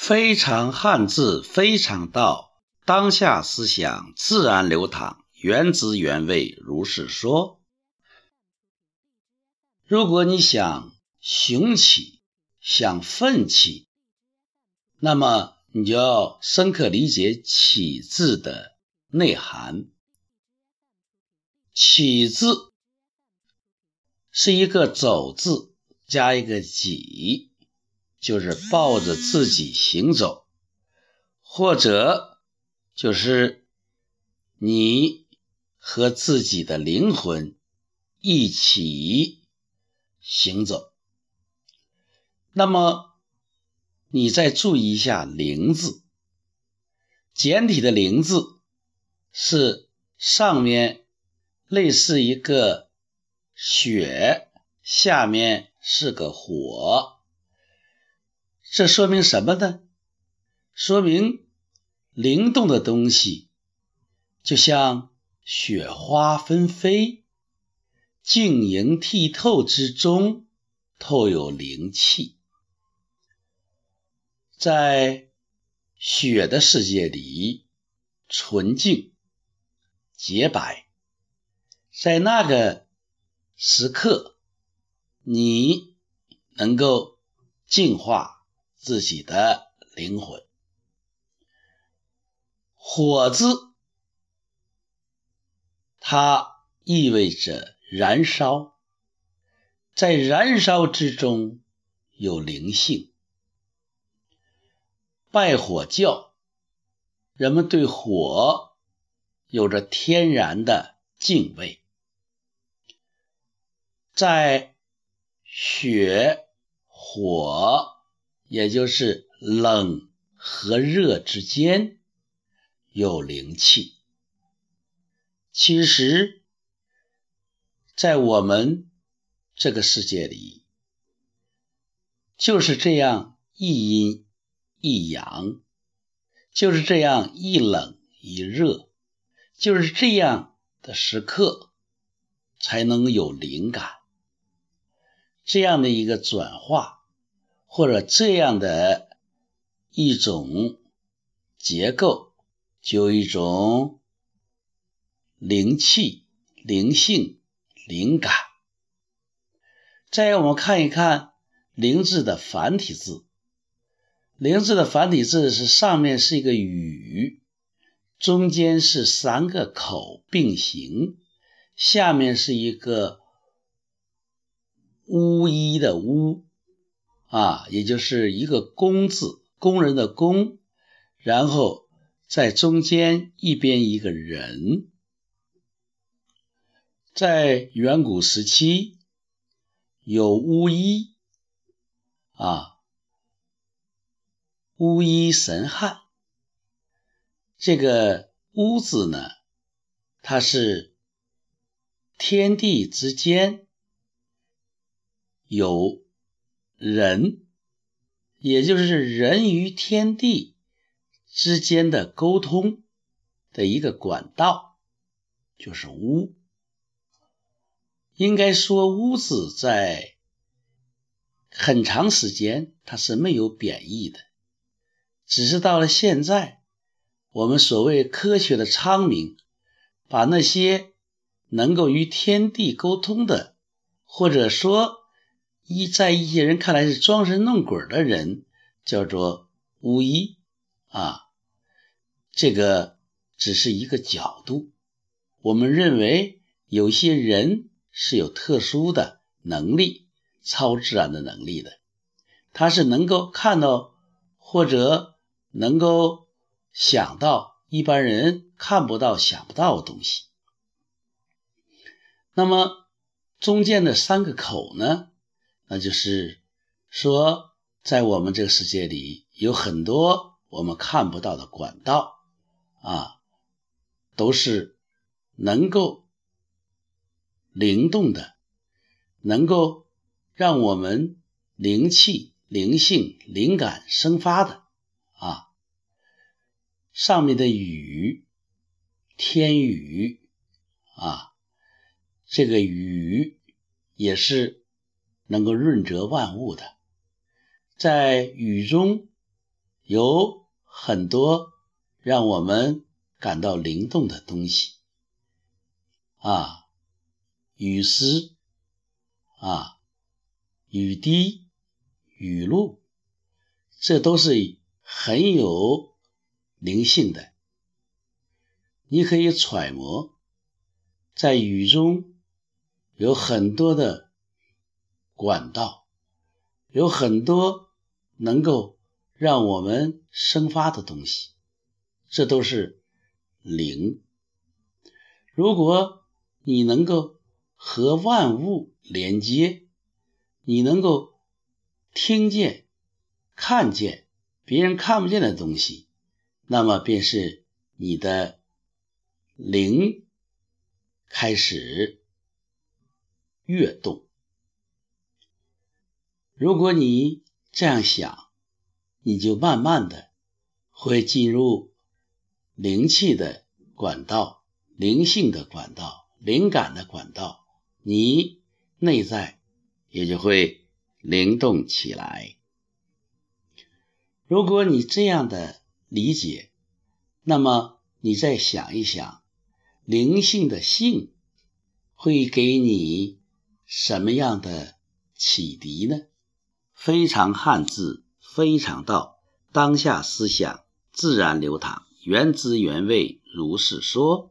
非常汉字，非常道。当下思想自然流淌，原汁原味，如是说。如果你想雄起，想奋起，那么你就要深刻理解“起”字的内涵。“起”字是一个走字加一个己。就是抱着自己行走，或者就是你和自己的灵魂一起行走。那么，你再注意一下“灵”字，简体的“灵”字是上面类似一个雪，下面是个火。这说明什么呢？说明灵动的东西就像雪花纷飞，晶莹剔透之中透有灵气。在雪的世界里，纯净洁白，在那个时刻，你能够净化。自己的灵魂，火字，它意味着燃烧，在燃烧之中有灵性。拜火教，人们对火有着天然的敬畏，在血火。也就是冷和热之间有灵气。其实，在我们这个世界里，就是这样一阴一阳，就是这样一冷一热，就是这样的时刻才能有灵感，这样的一个转化。或者这样的一种结构，就一种灵气、灵性、灵感。再让我们看一看“灵”字的繁体字，“灵”字的繁体字是上面是一个“雨”，中间是三个口并行，下面是一个“巫医”的“巫”。啊，也就是一个“工”字，工人的“工”，然后在中间一边一个人。在远古时期，有巫医，啊，巫医神汉。这个“巫”字呢，它是天地之间有。人，也就是人与天地之间的沟通的一个管道，就是巫。应该说，巫子在很长时间它是没有贬义的，只是到了现在，我们所谓科学的昌明，把那些能够与天地沟通的，或者说。一在一些人看来是装神弄鬼的人，叫做巫医啊。这个只是一个角度。我们认为有些人是有特殊的能力、超自然的能力的，他是能够看到或者能够想到一般人看不到、想不到的东西。那么中间的三个口呢？那就是说，在我们这个世界里，有很多我们看不到的管道啊，都是能够灵动的，能够让我们灵气、灵性、灵感生发的啊。上面的雨，天雨啊，这个雨也是。能够润泽万物的，在雨中有很多让我们感到灵动的东西。啊，雨丝。啊，雨滴、雨露，这都是很有灵性的。你可以揣摩，在雨中有很多的管道，有很多能够让我们生发的东西，这都是灵。如果你能够和万物连接，你能够听见、看见别人看不见的东西，那么便是你的。灵开始跃动。如果你这样想，你就慢慢的会进入灵气的管道、灵性的管道、灵感的管道，你内在也就会灵动起来。如果你这样的理解，那么你再想一想。灵性的性会给你什么样的启迪呢？非常汉字，非常道，当下思想自然流淌，原汁原味，如是说。